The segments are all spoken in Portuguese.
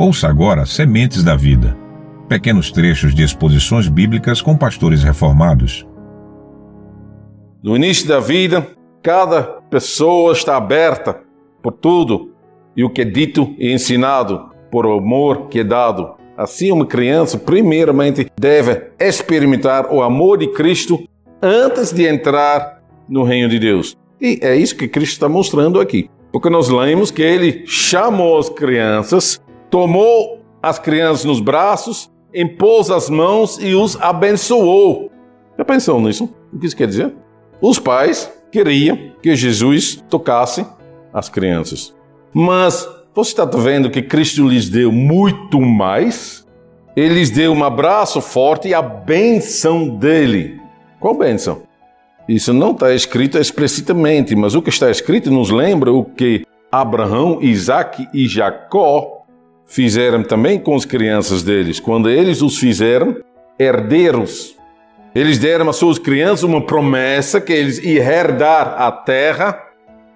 Ouça agora Sementes da Vida. Pequenos trechos de exposições bíblicas com pastores reformados. No início da vida, cada pessoa está aberta por tudo e o que é dito e ensinado por o amor que é dado. Assim, uma criança, primeiramente, deve experimentar o amor de Cristo antes de entrar no reino de Deus. E é isso que Cristo está mostrando aqui. Porque nós lemos que ele chamou as crianças tomou as crianças nos braços, impôs as mãos e os abençoou. Já pensou nisso? O que isso quer dizer? Os pais queriam que Jesus tocasse as crianças. Mas você está vendo que Cristo lhes deu muito mais? Ele lhes deu um abraço forte e a benção dele. Qual benção? Isso não está escrito explicitamente, mas o que está escrito nos lembra o que Abraão, Isaac e Jacó fizeram também com as crianças deles, quando eles os fizeram herdeiros. Eles deram às suas crianças uma promessa que eles iam herdar a terra,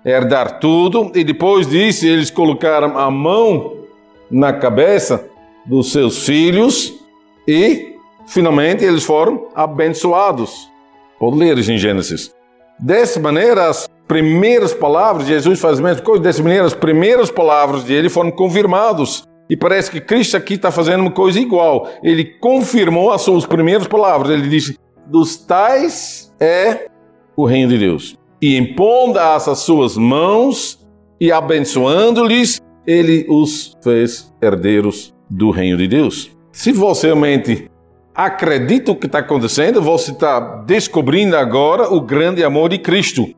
herdar tudo, e depois disso eles colocaram a mão na cabeça dos seus filhos e finalmente eles foram abençoados. Pode ler em Gênesis. Dessa maneira, as primeiras palavras, Jesus faz a mesma coisa, dessa maneira, as primeiras palavras dele foram confirmados e parece que Cristo aqui está fazendo uma coisa igual. Ele confirmou as suas primeiras palavras. Ele disse: Dos tais é o reino de Deus. E impondo as suas mãos e abençoando-lhes, ele os fez herdeiros do reino de Deus. Se você realmente acredita o que está acontecendo, você está descobrindo agora o grande amor de Cristo.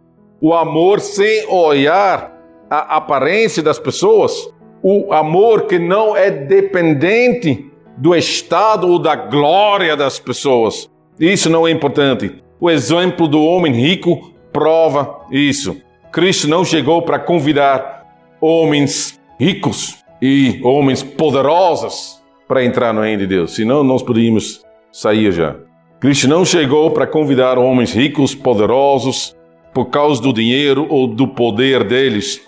O amor sem olhar a aparência das pessoas, o amor que não é dependente do estado ou da glória das pessoas. Isso não é importante. O exemplo do homem rico prova isso. Cristo não chegou para convidar homens ricos e homens poderosos para entrar no reino de Deus, senão nós poderíamos sair já. Cristo não chegou para convidar homens ricos, poderosos, por causa do dinheiro ou do poder deles.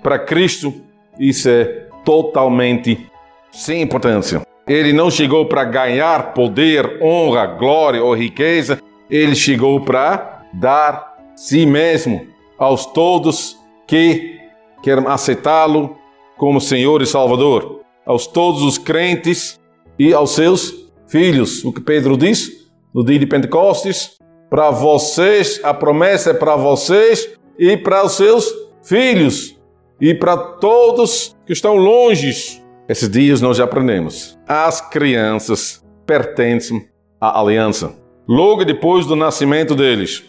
Para Cristo, isso é totalmente sem importância. Ele não chegou para ganhar poder, honra, glória ou riqueza, ele chegou para dar si mesmo aos todos que querem aceitá-lo como Senhor e Salvador, aos todos os crentes e aos seus filhos. O que Pedro diz no dia de Pentecostes: para vocês, a promessa é para vocês e para os seus filhos e para todos que estão longe. Esses dias nós já aprendemos. As crianças pertencem à aliança. Logo depois do nascimento deles.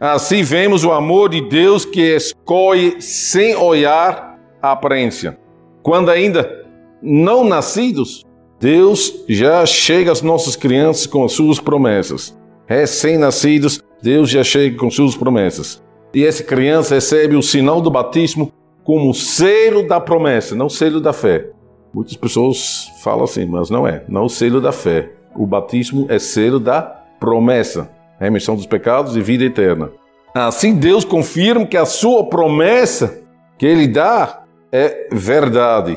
Assim vemos o amor de Deus que escolhe sem olhar a aparência. Quando ainda não nascidos, Deus já chega às nossas crianças com as suas promessas. Recém-nascidos, Deus já chega com suas promessas. E essa criança recebe o sinal do batismo como selo da promessa, não selo da fé. Muitas pessoas falam assim, mas não é. Não selo da fé. O batismo é selo da promessa, remissão dos pecados e vida eterna. Assim Deus confirma que a sua promessa que ele dá é verdade.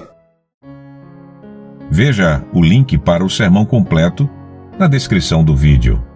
Veja o link para o sermão completo na descrição do vídeo.